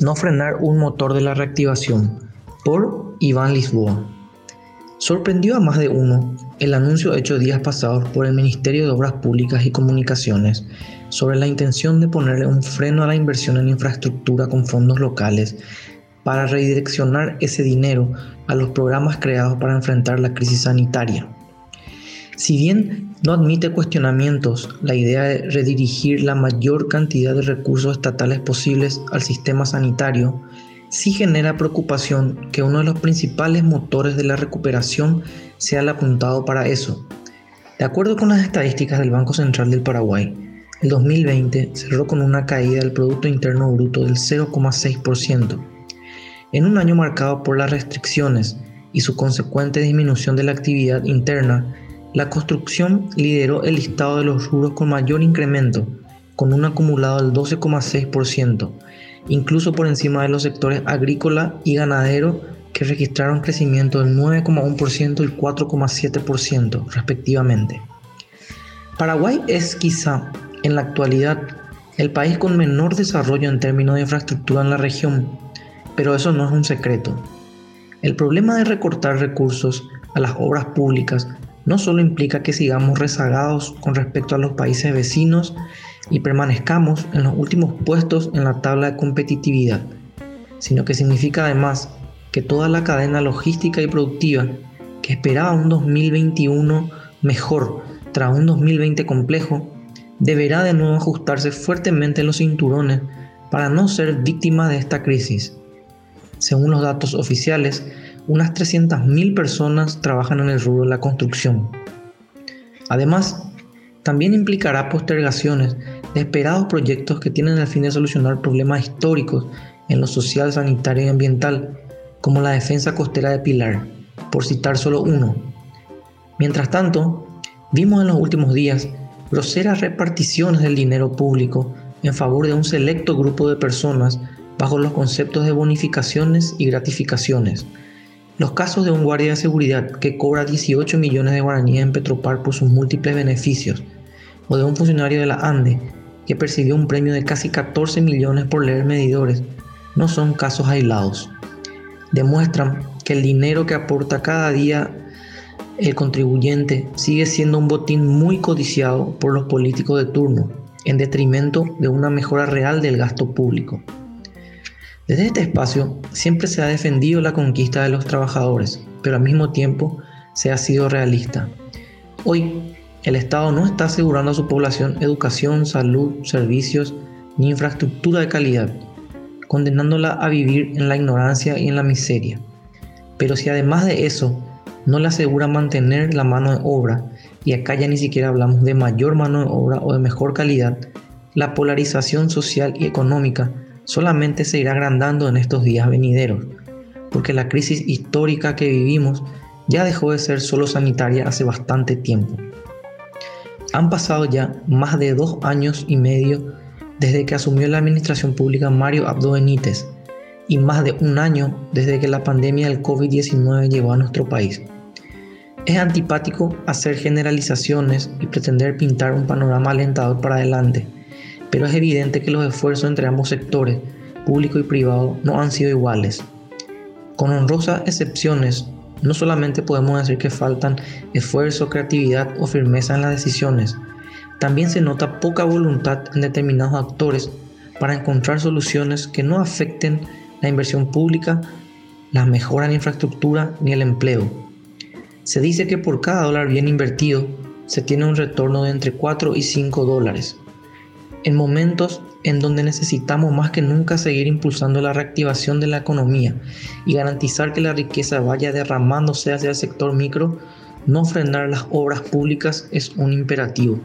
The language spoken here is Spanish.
No frenar un motor de la reactivación por Iván Lisboa. Sorprendió a más de uno el anuncio hecho días pasados por el Ministerio de Obras Públicas y Comunicaciones sobre la intención de ponerle un freno a la inversión en infraestructura con fondos locales para redireccionar ese dinero a los programas creados para enfrentar la crisis sanitaria. Si bien no admite cuestionamientos la idea de redirigir la mayor cantidad de recursos estatales posibles al sistema sanitario, sí genera preocupación que uno de los principales motores de la recuperación sea el apuntado para eso. De acuerdo con las estadísticas del Banco Central del Paraguay, el 2020 cerró con una caída del Producto Interno Bruto del 0,6%. En un año marcado por las restricciones y su consecuente disminución de la actividad interna, la construcción lideró el listado de los rubros con mayor incremento, con un acumulado del 12,6%, incluso por encima de los sectores agrícola y ganadero que registraron crecimiento del 9,1% y 4,7% respectivamente. Paraguay es quizá en la actualidad el país con menor desarrollo en términos de infraestructura en la región, pero eso no es un secreto. El problema de recortar recursos a las obras públicas no solo implica que sigamos rezagados con respecto a los países vecinos y permanezcamos en los últimos puestos en la tabla de competitividad, sino que significa además que toda la cadena logística y productiva que esperaba un 2021 mejor tras un 2020 complejo, deberá de nuevo ajustarse fuertemente los cinturones para no ser víctima de esta crisis. Según los datos oficiales, unas 300.000 personas trabajan en el rubro de la construcción. Además, también implicará postergaciones de esperados proyectos que tienen el fin de solucionar problemas históricos en lo social, sanitario y ambiental, como la defensa costera de Pilar, por citar solo uno. Mientras tanto, vimos en los últimos días groseras reparticiones del dinero público en favor de un selecto grupo de personas bajo los conceptos de bonificaciones y gratificaciones, los casos de un guardia de seguridad que cobra 18 millones de guaraníes en Petropar por sus múltiples beneficios, o de un funcionario de la ANDE que percibió un premio de casi 14 millones por leer medidores, no son casos aislados. Demuestran que el dinero que aporta cada día el contribuyente sigue siendo un botín muy codiciado por los políticos de turno, en detrimento de una mejora real del gasto público. Desde este espacio siempre se ha defendido la conquista de los trabajadores, pero al mismo tiempo se ha sido realista. Hoy, el Estado no está asegurando a su población educación, salud, servicios ni infraestructura de calidad, condenándola a vivir en la ignorancia y en la miseria. Pero si además de eso no le asegura mantener la mano de obra, y acá ya ni siquiera hablamos de mayor mano de obra o de mejor calidad, la polarización social y económica solamente se irá agrandando en estos días venideros, porque la crisis histórica que vivimos ya dejó de ser solo sanitaria hace bastante tiempo. Han pasado ya más de dos años y medio desde que asumió la administración pública Mario Abdo Benítez y más de un año desde que la pandemia del COVID-19 llegó a nuestro país. Es antipático hacer generalizaciones y pretender pintar un panorama alentador para adelante pero es evidente que los esfuerzos entre ambos sectores, público y privado, no han sido iguales. Con honrosas excepciones, no solamente podemos decir que faltan esfuerzo, creatividad o firmeza en las decisiones, también se nota poca voluntad en determinados actores para encontrar soluciones que no afecten la inversión pública, la mejora en infraestructura ni el empleo. Se dice que por cada dólar bien invertido se tiene un retorno de entre 4 y 5 dólares en momentos en donde necesitamos más que nunca seguir impulsando la reactivación de la economía y garantizar que la riqueza vaya derramándose hacia el sector micro, no frenar las obras públicas es un imperativo.